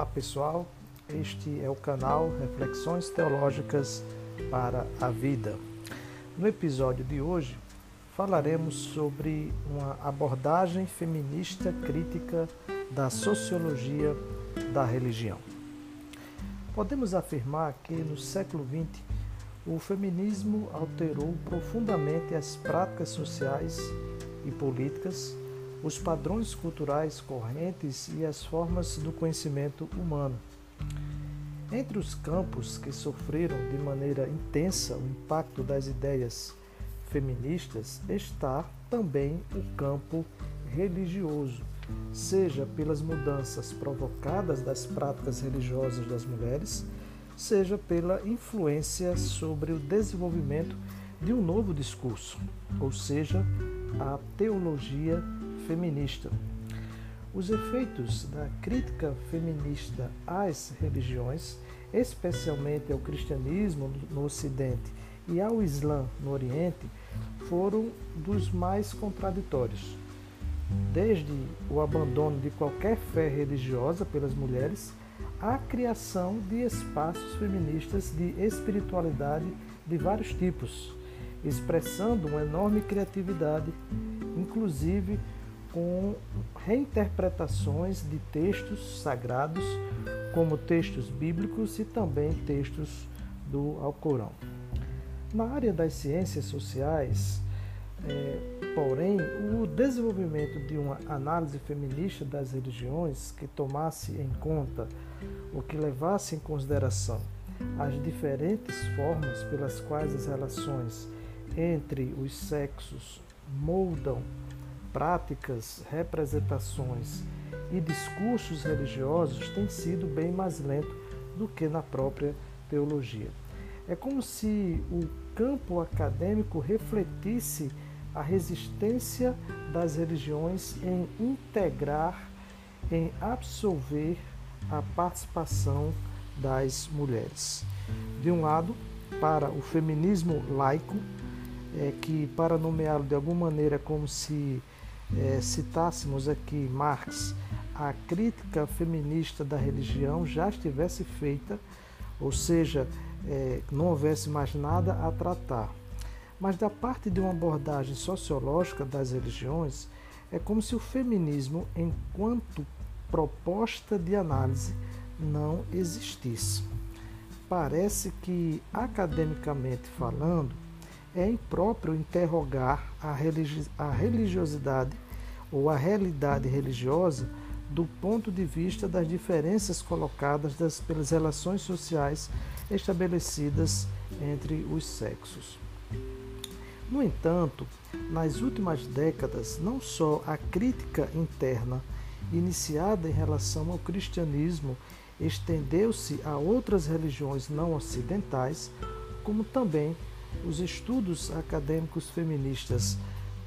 Olá pessoal, este é o canal Reflexões Teológicas para a Vida. No episódio de hoje falaremos sobre uma abordagem feminista crítica da sociologia da religião. Podemos afirmar que no século XX o feminismo alterou profundamente as práticas sociais e políticas os padrões culturais correntes e as formas do conhecimento humano. Entre os campos que sofreram de maneira intensa o impacto das ideias feministas está também o campo religioso, seja pelas mudanças provocadas das práticas religiosas das mulheres, seja pela influência sobre o desenvolvimento de um novo discurso, ou seja, a teologia feminista. Os efeitos da crítica feminista às religiões, especialmente ao cristianismo no Ocidente e ao Islã no Oriente, foram dos mais contraditórios. Desde o abandono de qualquer fé religiosa pelas mulheres, à criação de espaços feministas de espiritualidade de vários tipos, expressando uma enorme criatividade, inclusive com reinterpretações de textos sagrados, como textos bíblicos e também textos do Alcorão. Na área das ciências sociais, é, porém, o desenvolvimento de uma análise feminista das religiões que tomasse em conta o que levasse em consideração as diferentes formas pelas quais as relações entre os sexos moldam práticas, representações e discursos religiosos tem sido bem mais lento do que na própria teologia. É como se o campo acadêmico refletisse a resistência das religiões em integrar, em absolver a participação das mulheres. De um lado, para o feminismo laico, é que para nomeá-lo de alguma maneira como se é, citássemos aqui Marx, a crítica feminista da religião já estivesse feita, ou seja, é, não houvesse mais nada a tratar. Mas da parte de uma abordagem sociológica das religiões, é como se o feminismo, enquanto proposta de análise, não existisse. Parece que, academicamente falando, é impróprio interrogar a, religi a religiosidade ou a realidade religiosa do ponto de vista das diferenças colocadas das, pelas relações sociais estabelecidas entre os sexos. No entanto, nas últimas décadas, não só a crítica interna iniciada em relação ao cristianismo estendeu-se a outras religiões não ocidentais, como também os estudos acadêmicos feministas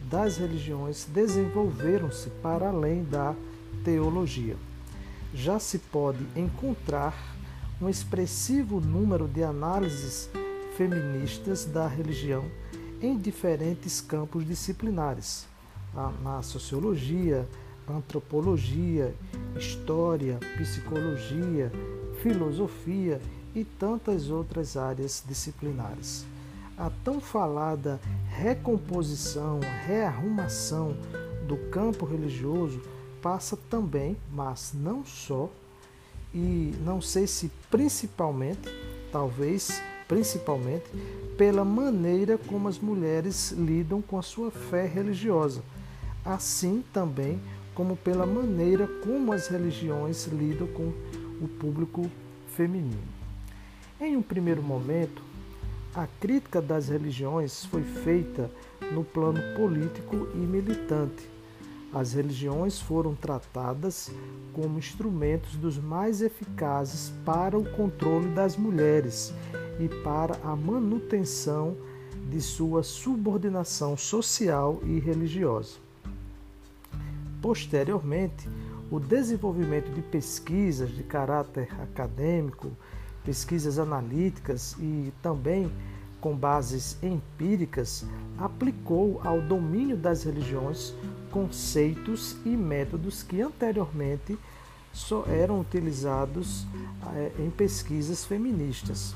das religiões desenvolveram-se para além da teologia. Já se pode encontrar um expressivo número de análises feministas da religião em diferentes campos disciplinares, na sociologia, antropologia, história, psicologia, filosofia e tantas outras áreas disciplinares a tão falada recomposição, rearrumação do campo religioso passa também, mas não só, e não sei se principalmente, talvez principalmente, pela maneira como as mulheres lidam com a sua fé religiosa, assim também como pela maneira como as religiões lidam com o público feminino. Em um primeiro momento, a crítica das religiões foi feita no plano político e militante. As religiões foram tratadas como instrumentos dos mais eficazes para o controle das mulheres e para a manutenção de sua subordinação social e religiosa. Posteriormente, o desenvolvimento de pesquisas de caráter acadêmico, pesquisas analíticas e também com bases empíricas, aplicou ao domínio das religiões conceitos e métodos que anteriormente só eram utilizados eh, em pesquisas feministas.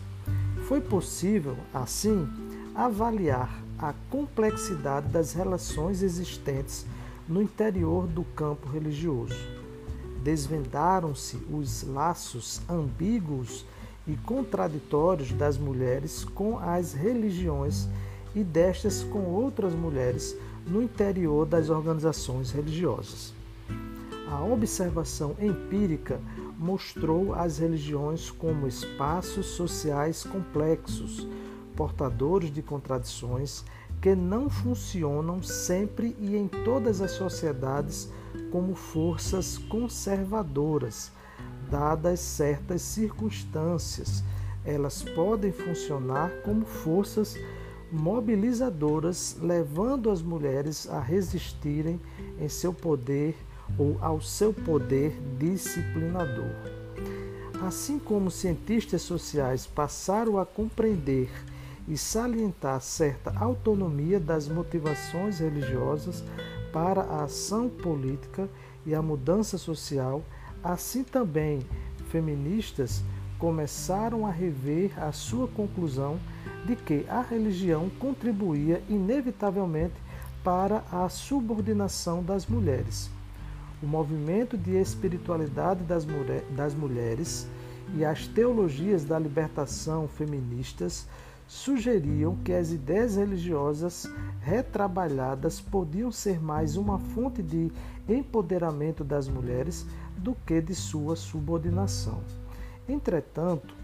Foi possível, assim, avaliar a complexidade das relações existentes no interior do campo religioso. Desvendaram-se os laços ambíguos e contraditórios das mulheres com as religiões e destas com outras mulheres no interior das organizações religiosas. A observação empírica mostrou as religiões como espaços sociais complexos, portadores de contradições que não funcionam sempre e em todas as sociedades como forças conservadoras, dadas certas circunstâncias. Elas podem funcionar como forças mobilizadoras, levando as mulheres a resistirem em seu poder ou ao seu poder disciplinador. Assim como cientistas sociais passaram a compreender e salientar certa autonomia das motivações religiosas para a ação política e a mudança social, assim também feministas começaram a rever a sua conclusão de que a religião contribuía inevitavelmente para a subordinação das mulheres. O movimento de espiritualidade das, mulheres e as teologias da libertação feministas sugeriam que as ideias religiosas retrabalhadas podiam ser mais uma fonte de empoderamento das mulheres do que de sua subordinação. Entretanto,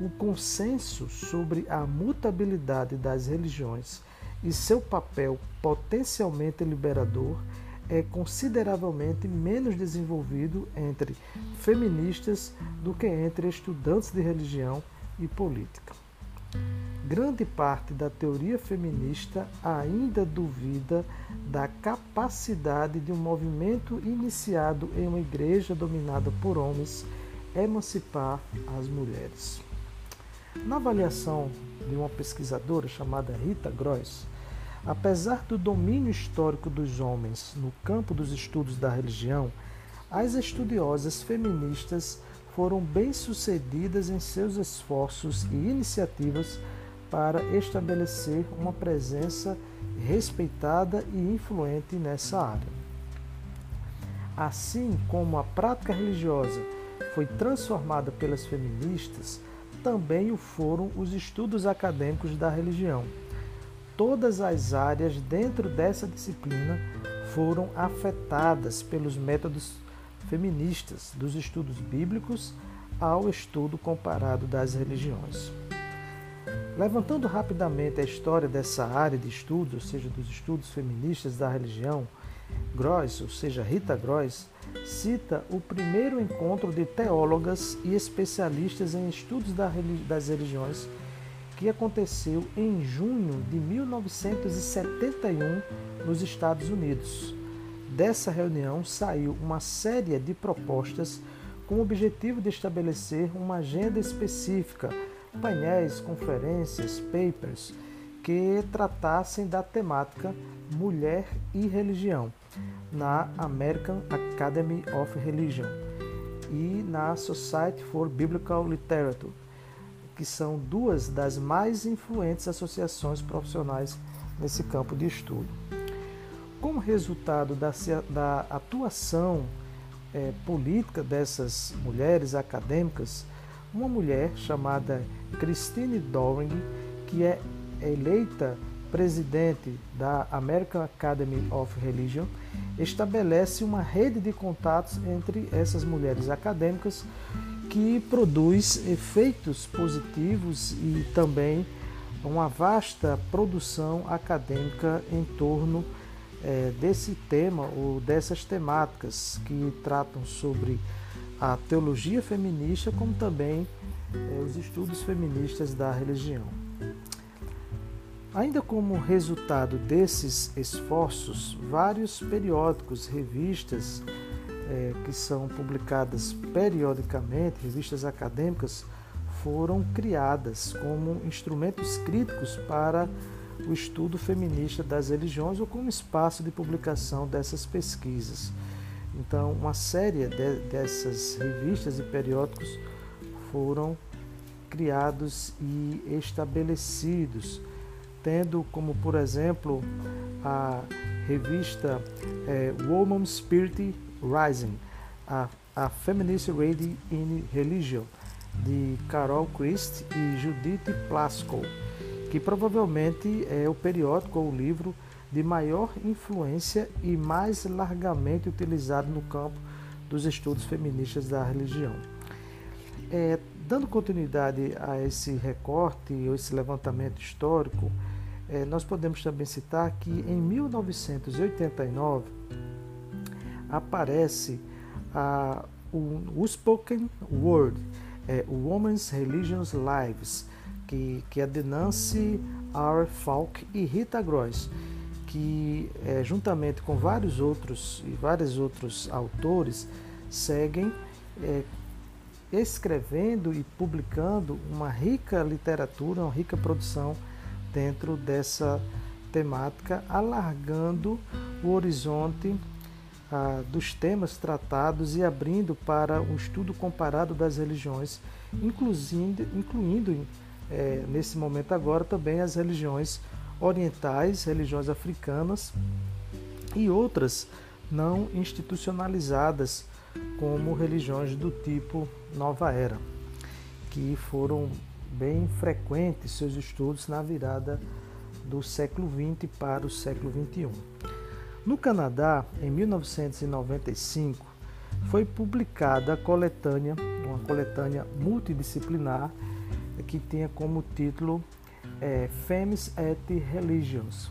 o consenso sobre a mutabilidade das religiões e seu papel potencialmente liberador é consideravelmente menos desenvolvido entre feministas do que entre estudantes de religião e política. Grande parte da teoria feminista ainda duvida da capacidade de um movimento iniciado em uma igreja dominada por homens emancipar as mulheres. Na avaliação de uma pesquisadora chamada Rita Gross, apesar do domínio histórico dos homens no campo dos estudos da religião, as estudiosas feministas foram bem-sucedidas em seus esforços e iniciativas para estabelecer uma presença respeitada e influente nessa área. Assim como a prática religiosa foi transformada pelas feministas, também o foram os estudos acadêmicos da religião. Todas as áreas dentro dessa disciplina foram afetadas pelos métodos feministas, dos estudos bíblicos ao estudo comparado das religiões. Levantando rapidamente a história dessa área de estudo, ou seja, dos estudos feministas da religião, Gross, ou seja, Rita Gross, cita o primeiro encontro de teólogas e especialistas em estudos das religiões que aconteceu em junho de 1971 nos Estados Unidos. Dessa reunião saiu uma série de propostas com o objetivo de estabelecer uma agenda específica, painéis, conferências, papers, que tratassem da temática mulher e religião na American Academy of Religion e na Society for Biblical Literature, que são duas das mais influentes associações profissionais nesse campo de estudo. Como resultado da, da atuação é, política dessas mulheres acadêmicas, uma mulher chamada Christine Doring, que é eleita presidente da American Academy of Religion, estabelece uma rede de contatos entre essas mulheres acadêmicas que produz efeitos positivos e também uma vasta produção acadêmica em torno é, desse tema ou dessas temáticas que tratam sobre a teologia feminista, como também é, os estudos feministas da religião. Ainda como resultado desses esforços, vários periódicos, revistas é, que são publicadas periodicamente, revistas acadêmicas, foram criadas como instrumentos críticos para o estudo feminista das religiões ou como espaço de publicação dessas pesquisas. Então, uma série de, dessas revistas e periódicos foram criados e estabelecidos, tendo como, por exemplo, a revista é, Woman Spirit Rising, a, a Feminist Ready in Religion, de Carol Christ e Judith Plaskow, que provavelmente é o periódico ou o livro de maior influência e mais largamente utilizado no campo dos estudos feministas da religião. É, dando continuidade a esse recorte ou esse levantamento histórico, é, nós podemos também citar que em 1989 aparece a, o, Spoken Word, é, Women's Religions Lives, que, que é de Nancy R. Falk e Rita Gross, que é, juntamente com vários outros e vários outros autores seguem é, escrevendo e publicando uma rica literatura, uma rica produção dentro dessa temática, alargando o horizonte ah, dos temas tratados e abrindo para um estudo comparado das religiões, incluindo, incluindo é, nesse momento agora também as religiões orientais, religiões africanas e outras não institucionalizadas, como religiões do tipo Nova Era, que foram bem frequentes seus estudos na virada do século XX para o século XXI. No Canadá, em 1995, foi publicada a coletânea, uma coletânea multidisciplinar que tinha como título é, Femmes et Religions,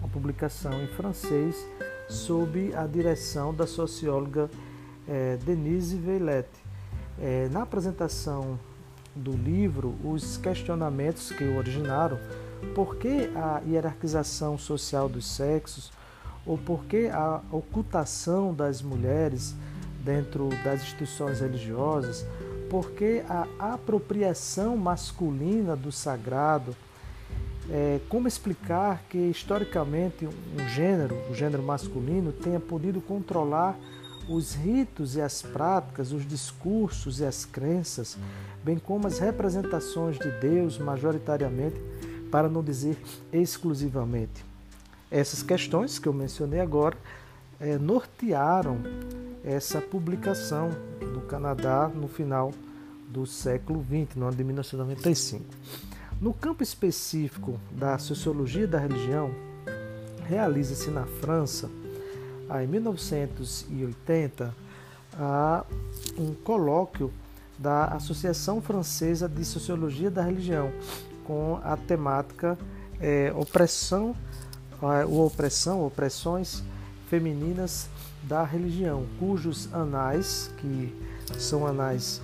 uma publicação em francês sob a direção da socióloga é, Denise Veillette. É, na apresentação do livro, os questionamentos que o originaram, por que a hierarquização social dos sexos, ou por que a ocultação das mulheres dentro das instituições religiosas, por que a apropriação masculina do sagrado, é, como explicar que historicamente um gênero, o gênero masculino, tenha podido controlar os ritos e as práticas, os discursos e as crenças, bem como as representações de Deus, majoritariamente, para não dizer exclusivamente. Essas questões que eu mencionei agora é, nortearam essa publicação do Canadá no final do século XX, no ano de 1995. No campo específico da sociologia da religião, realiza-se na França, em 1980, um colóquio da Associação Francesa de Sociologia da Religião, com a temática é, opressão, ou opressão, opressões femininas da religião, cujos anais, que são anais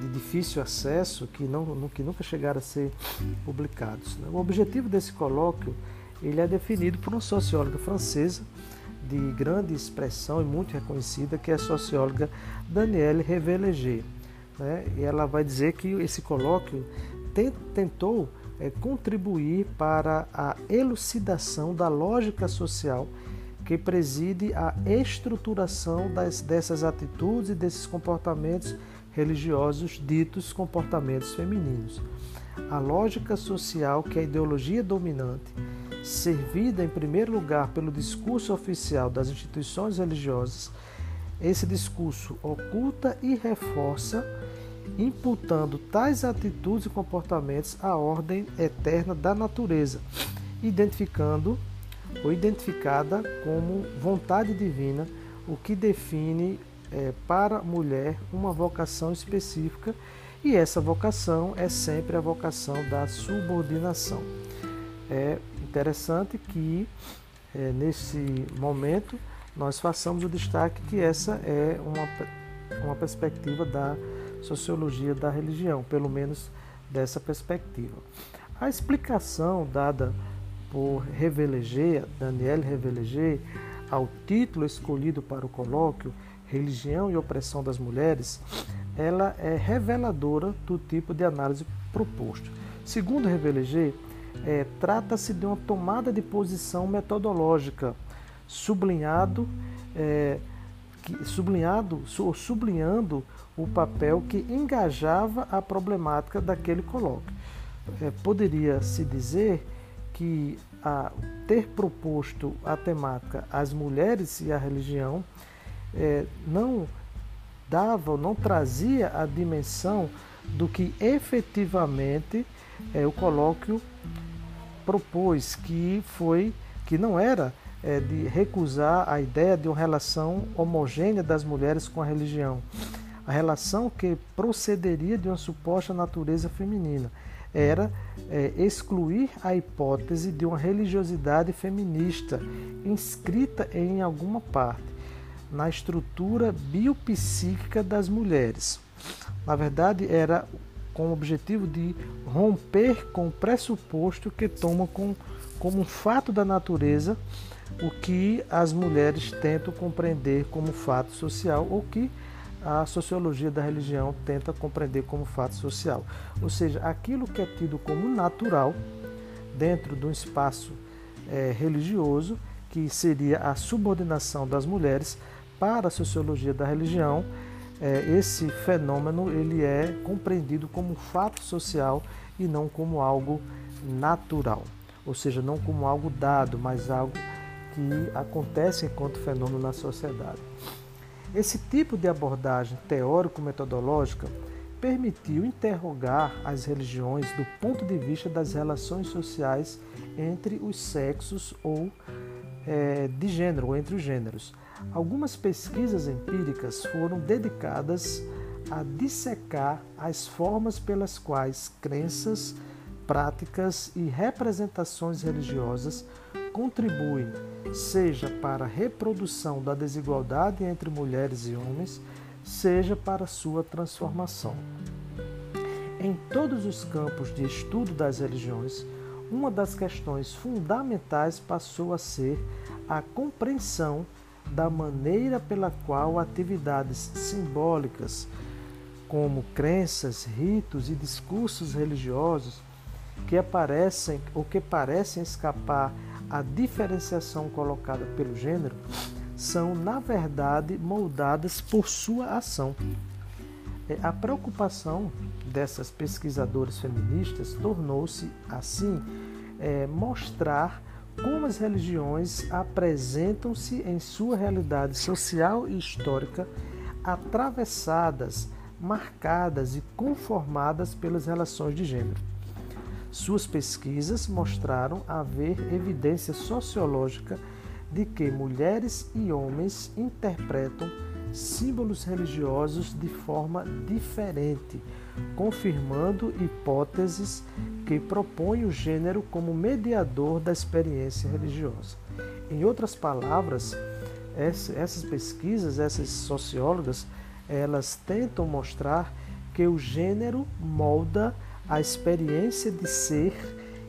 de difícil acesso que, não, que nunca chegaram a ser publicados. Né? O objetivo desse colóquio ele é definido por uma socióloga francesa de grande expressão e muito reconhecida, que é a socióloga Danielle Reveleger. Né? E ela vai dizer que esse colóquio tentou é, contribuir para a elucidação da lógica social que preside a estruturação das, dessas atitudes e desses comportamentos religiosos ditos comportamentos femininos. A lógica social que é a ideologia dominante, servida em primeiro lugar pelo discurso oficial das instituições religiosas, esse discurso oculta e reforça, imputando tais atitudes e comportamentos à ordem eterna da natureza, identificando ou identificada como vontade divina, o que define é, para a mulher uma vocação específica e essa vocação é sempre a vocação da subordinação. É interessante que é, nesse momento nós façamos o destaque que essa é uma, uma perspectiva da sociologia da religião, pelo menos dessa perspectiva. A explicação dada por Reveleger, Daniel Reveleger, ao título escolhido para o colóquio, religião e opressão das mulheres, ela é reveladora do tipo de análise proposto. Segundo Reveleger, é, trata-se de uma tomada de posição metodológica, sublinhado é, sublinhado, sublinhando o papel que engajava a problemática daquele colóquio. É, Poderia se dizer que a, ter proposto a temática as mulheres e a religião é, não dava, não trazia a dimensão do que efetivamente é, o colóquio propôs, que foi que não era é, de recusar a ideia de uma relação homogênea das mulheres com a religião, a relação que procederia de uma suposta natureza feminina. Era é, excluir a hipótese de uma religiosidade feminista inscrita em alguma parte na estrutura biopsíquica das mulheres. Na verdade, era com o objetivo de romper com o pressuposto que toma com, como um fato da natureza o que as mulheres tentam compreender como fato social ou que a sociologia da religião tenta compreender como fato social. Ou seja, aquilo que é tido como natural dentro de um espaço é, religioso, que seria a subordinação das mulheres para a sociologia da religião, é, esse fenômeno ele é compreendido como fato social e não como algo natural, ou seja, não como algo dado, mas algo que acontece enquanto fenômeno na sociedade. Esse tipo de abordagem teórico-metodológica permitiu interrogar as religiões do ponto de vista das relações sociais entre os sexos ou é, de gênero, ou entre os gêneros. Algumas pesquisas empíricas foram dedicadas a dissecar as formas pelas quais crenças, práticas e representações religiosas contribuem, seja para a reprodução da desigualdade entre mulheres e homens, seja para sua transformação. Em todos os campos de estudo das religiões, uma das questões fundamentais passou a ser a compreensão da maneira pela qual atividades simbólicas, como crenças, ritos e discursos religiosos, que aparecem ou que parecem escapar à diferenciação colocada pelo gênero, são, na verdade, moldadas por sua ação. É, a preocupação dessas pesquisadoras feministas tornou-se, assim, é, mostrar como as religiões apresentam-se em sua realidade social e histórica, atravessadas, marcadas e conformadas pelas relações de gênero. Suas pesquisas mostraram haver evidência sociológica de que mulheres e homens interpretam símbolos religiosos de forma diferente, confirmando hipóteses que propõem o gênero como mediador da experiência religiosa. Em outras palavras, essas pesquisas, essas sociólogas, elas tentam mostrar que o gênero molda a experiência de ser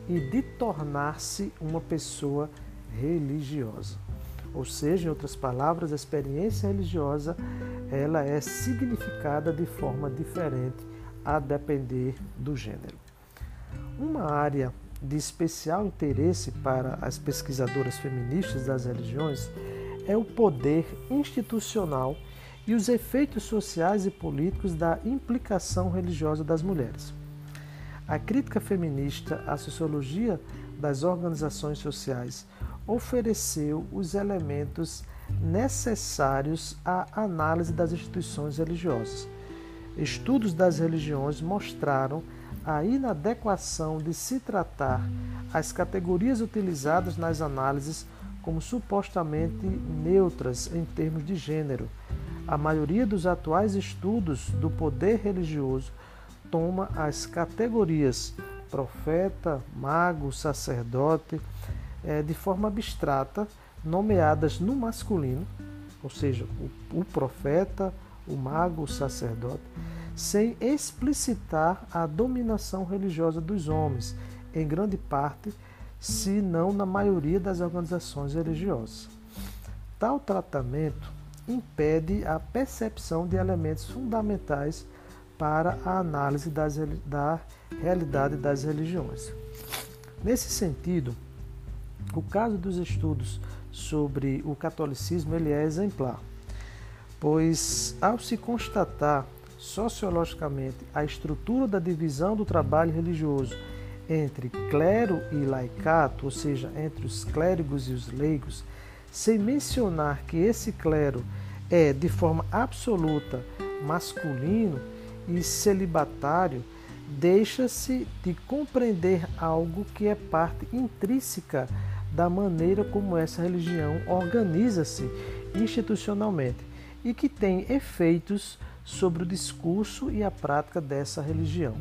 e de tornar-se uma pessoa religiosa. Ou seja, em outras palavras, a experiência religiosa ela é significada de forma diferente a depender do gênero. Uma área de especial interesse para as pesquisadoras feministas das religiões é o poder institucional e os efeitos sociais e políticos da implicação religiosa das mulheres. A crítica feminista à sociologia das organizações sociais ofereceu os elementos necessários à análise das instituições religiosas. Estudos das religiões mostraram a inadequação de se tratar as categorias utilizadas nas análises como supostamente neutras em termos de gênero. A maioria dos atuais estudos do poder religioso toma as categorias profeta, mago, sacerdote, é, de forma abstrata, nomeadas no masculino, ou seja, o profeta, o mago, o sacerdote, sem explicitar a dominação religiosa dos homens, em grande parte, se não na maioria das organizações religiosas. Tal tratamento impede a percepção de elementos fundamentais para a análise das, da realidade das religiões. Nesse sentido, o caso dos estudos sobre o catolicismo ele é exemplar. Pois ao se constatar sociologicamente a estrutura da divisão do trabalho religioso entre clero e laicato, ou seja, entre os clérigos e os leigos, sem mencionar que esse clero é de forma absoluta masculino e celibatário, deixa-se de compreender algo que é parte intrínseca da maneira como essa religião organiza-se institucionalmente e que tem efeitos sobre o discurso e a prática dessa religião,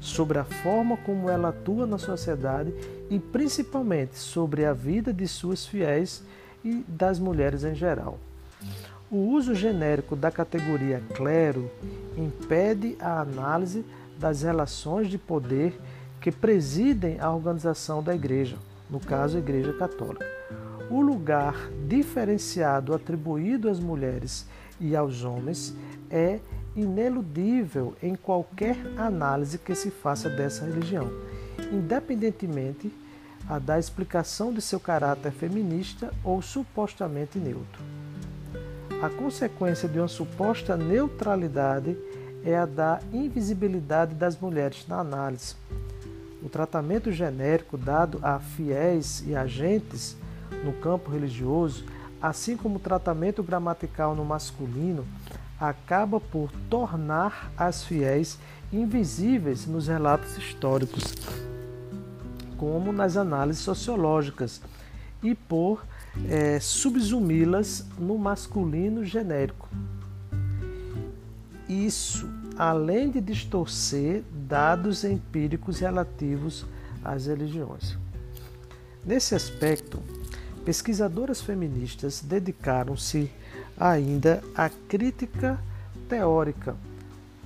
sobre a forma como ela atua na sociedade e principalmente sobre a vida de suas fiéis e das mulheres em geral. O uso genérico da categoria clero impede a análise das relações de poder que presidem a organização da Igreja, no caso a Igreja Católica. O lugar diferenciado atribuído às mulheres e aos homens é ineludível em qualquer análise que se faça dessa religião, independentemente a da explicação de seu caráter feminista ou supostamente neutro. A consequência de uma suposta neutralidade é a da invisibilidade das mulheres na análise. O tratamento genérico dado a fiéis e agentes no campo religioso, assim como o tratamento gramatical no masculino, acaba por tornar as fiéis invisíveis nos relatos históricos, como nas análises sociológicas, e por é, subsumi-las no masculino genérico. Isso, além de distorcer dados empíricos relativos às religiões. Nesse aspecto, pesquisadoras feministas dedicaram-se ainda à crítica teórica,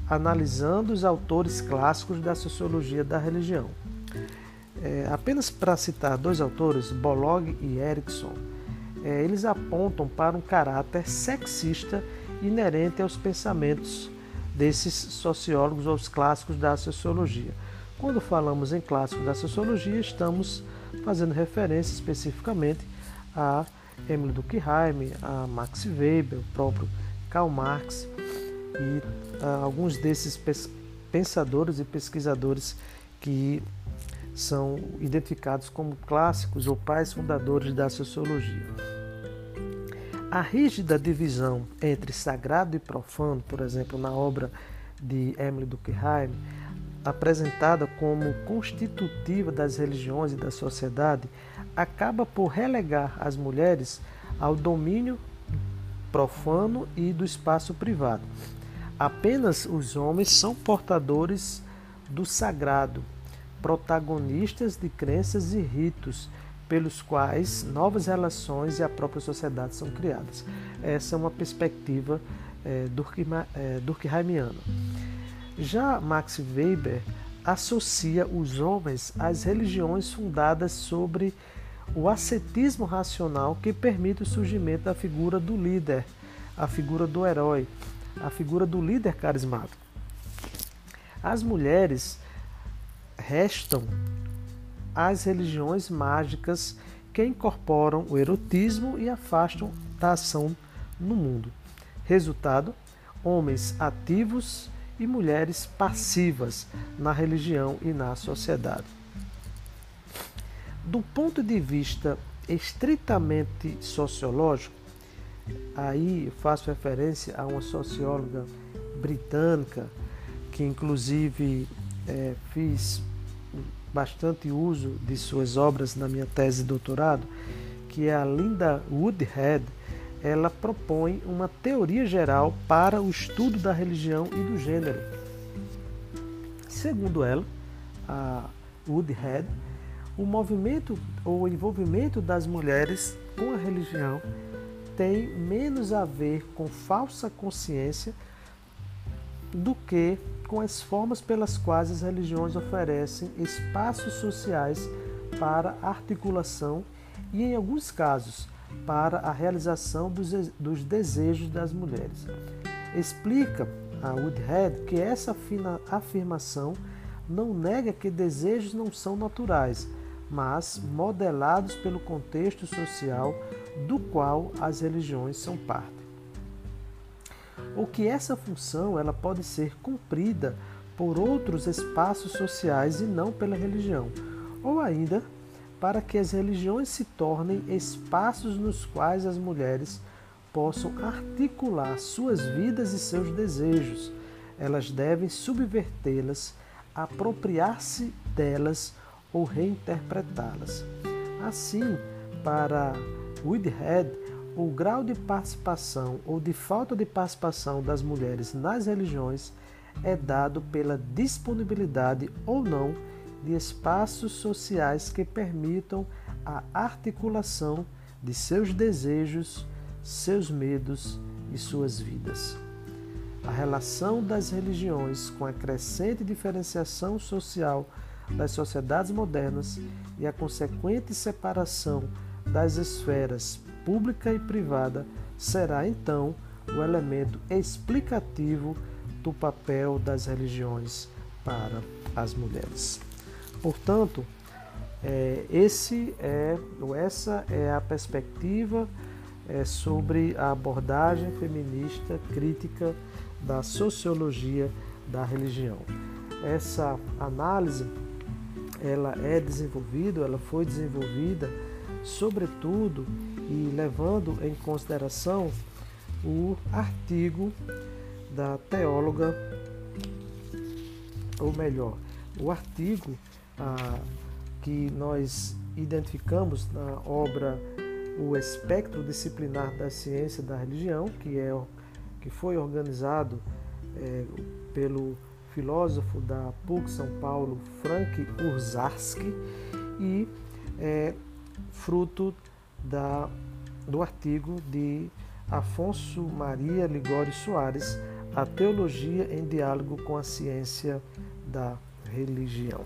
analisando os autores clássicos da sociologia da religião. É, apenas para citar dois autores, Bolog e Erickson, é, eles apontam para um caráter sexista inerente aos pensamentos desses sociólogos ou os clássicos da sociologia. Quando falamos em clássicos da sociologia, estamos fazendo referência especificamente a Emile Durkheim, a Max Weber, o próprio Karl Marx e a, alguns desses pensadores e pesquisadores que são identificados como clássicos ou pais fundadores da sociologia. A rígida divisão entre sagrado e profano, por exemplo, na obra de Emily Durkheim, apresentada como constitutiva das religiões e da sociedade, acaba por relegar as mulheres ao domínio profano e do espaço privado. Apenas os homens são portadores do sagrado, protagonistas de crenças e ritos pelos quais novas relações e a própria sociedade são criadas. Essa é uma perspectiva é, durkheimiana. Já Max Weber associa os homens às religiões fundadas sobre o ascetismo racional que permite o surgimento da figura do líder, a figura do herói, a figura do líder carismático. As mulheres restam as religiões mágicas que incorporam o erotismo e afastam da ação no mundo. Resultado: homens ativos e mulheres passivas na religião e na sociedade. Do ponto de vista estritamente sociológico, aí faço referência a uma socióloga britânica que inclusive é, fiz bastante uso de suas obras na minha tese de doutorado, que é a Linda Woodhead, ela propõe uma teoria geral para o estudo da religião e do gênero. Segundo ela, a Woodhead, o movimento ou o envolvimento das mulheres com a religião tem menos a ver com falsa consciência do que com as formas pelas quais as religiões oferecem espaços sociais para articulação e, em alguns casos, para a realização dos, dos desejos das mulheres. Explica a Woodhead que essa afirmação não nega que desejos não são naturais, mas modelados pelo contexto social do qual as religiões são parte. ou que essa função ela pode ser cumprida por outros espaços sociais e não pela religião, ou ainda para que as religiões se tornem espaços nos quais as mulheres possam articular suas vidas e seus desejos. Elas devem subvertê-las, apropriar-se delas ou reinterpretá-las. Assim, para Whitehead, o grau de participação ou de falta de participação das mulheres nas religiões é dado pela disponibilidade ou não de espaços sociais que permitam a articulação de seus desejos, seus medos e suas vidas. A relação das religiões com a crescente diferenciação social das sociedades modernas e a consequente separação das esferas pública e privada será então o elemento explicativo do papel das religiões para as mulheres. Portanto, é, esse é, ou essa é a perspectiva é, sobre a abordagem feminista crítica da sociologia da religião. Essa análise ela é desenvolvida, ela foi desenvolvida sobretudo e levando em consideração o artigo da teóloga, ou melhor, o artigo ah, que nós identificamos na obra O Espectro Disciplinar da Ciência da Religião, que, é, que foi organizado é, pelo filósofo da PUC São Paulo, Frank Urzarski, e é, fruto da, do artigo de Afonso Maria Ligori Soares, A Teologia em Diálogo com a Ciência da Religião.